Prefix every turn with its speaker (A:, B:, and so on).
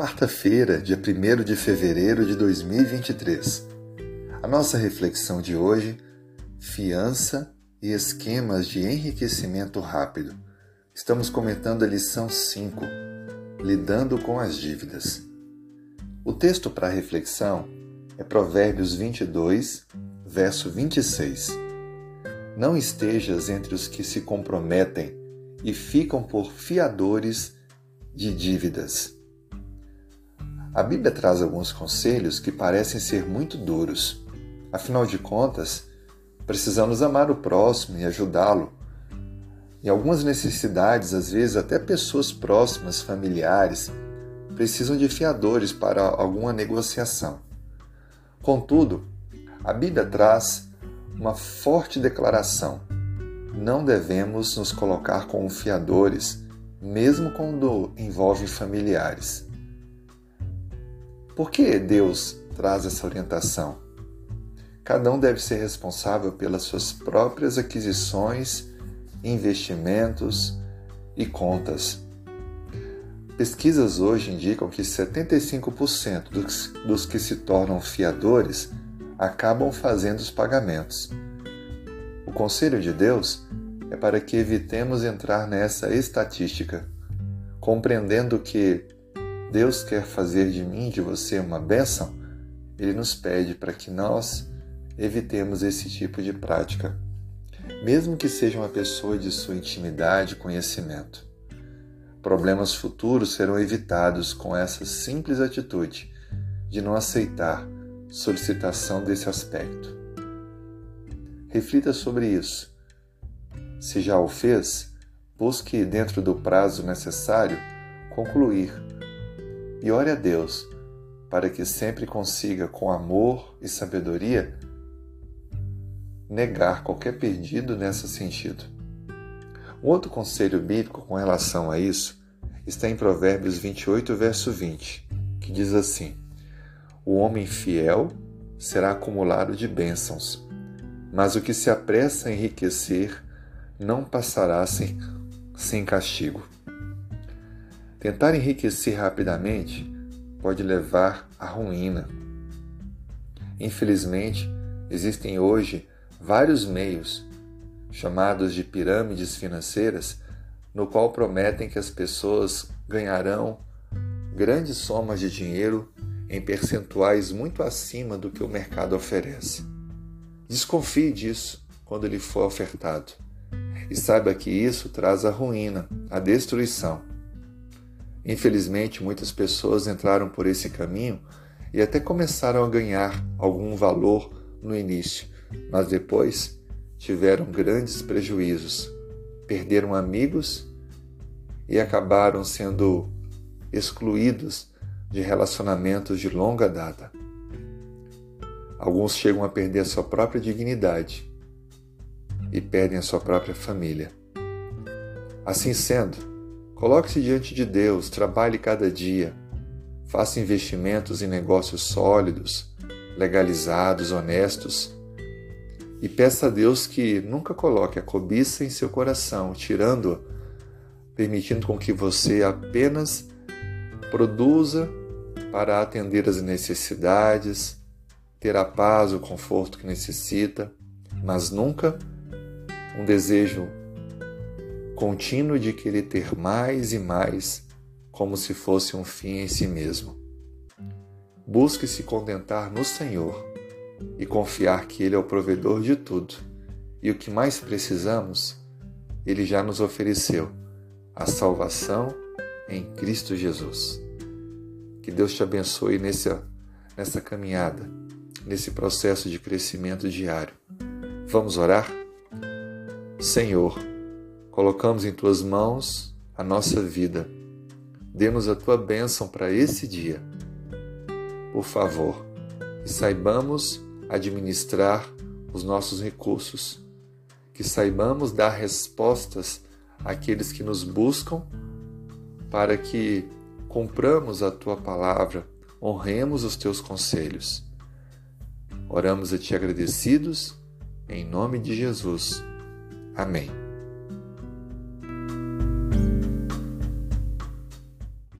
A: Quarta-feira, dia 1 de fevereiro de 2023. A nossa reflexão de hoje: fiança e esquemas de enriquecimento rápido. Estamos comentando a lição 5, lidando com as dívidas. O texto para reflexão é Provérbios 22, verso 26. Não estejas entre os que se comprometem e ficam por fiadores de dívidas. A Bíblia traz alguns conselhos que parecem ser muito duros. Afinal de contas, precisamos amar o próximo e ajudá-lo. Em algumas necessidades, às vezes até pessoas próximas, familiares, precisam de fiadores para alguma negociação. Contudo, a Bíblia traz uma forte declaração: não devemos nos colocar como fiadores mesmo quando envolve familiares. Por que Deus traz essa orientação? Cada um deve ser responsável pelas suas próprias aquisições, investimentos e contas. Pesquisas hoje indicam que 75% dos, que se tornam fiadores acabam fazendo os pagamentos. O conselho de Deus é para que evitemos entrar nessa estatística, compreendendo que Deus quer fazer de mim de você uma bênção, Ele nos pede para que nós evitemos esse tipo de prática, mesmo que seja uma pessoa de sua intimidade e conhecimento. Problemas futuros serão evitados com essa simples atitude de não aceitar solicitação desse aspecto. Reflita sobre isso se já o fez, busque, dentro do prazo necessário, concluir e ore a Deus para que sempre consiga, com amor e sabedoria, negar qualquer perdido nesse sentido. Um outro conselho bíblico com relação a isso está em Provérbios 28, verso 20, que diz assim: O homem fiel será acumulado de bênçãos, mas o que se apressa a enriquecer não passará sem, sem castigo. Tentar enriquecer rapidamente pode levar à ruína. Infelizmente, existem hoje vários meios, chamados de pirâmides financeiras, no qual prometem que as pessoas ganharão grandes somas de dinheiro em percentuais muito acima do que o mercado oferece. Desconfie disso quando lhe for ofertado e saiba que isso traz a ruína, a destruição. Infelizmente, muitas pessoas entraram por esse caminho e até começaram a ganhar algum valor no início, mas depois tiveram grandes prejuízos, perderam amigos e acabaram sendo excluídos de relacionamentos de longa data. Alguns chegam a perder a sua própria dignidade e perdem a sua própria família. Assim sendo, coloque-se diante de Deus, trabalhe cada dia, faça investimentos em negócios sólidos, legalizados, honestos e peça a Deus que nunca coloque a cobiça em seu coração, tirando-a, permitindo com que você apenas produza para atender as necessidades, ter a paz, o conforto que necessita, mas nunca um desejo contínuo de querer ter mais e mais, como se fosse um fim em si mesmo. Busque se contentar no Senhor e confiar que Ele é o provedor de tudo e o que mais precisamos, Ele já nos ofereceu a salvação em Cristo Jesus. Que Deus te abençoe nessa, nessa caminhada, nesse processo de crescimento diário. Vamos orar? Senhor, colocamos em tuas mãos a nossa vida. Dê-nos a tua bênção para esse dia. Por favor, que saibamos administrar os nossos recursos, que saibamos dar respostas àqueles que nos buscam, para que compramos a tua palavra, honremos os teus conselhos. Oramos a ti agradecidos, em nome de Jesus. Amém.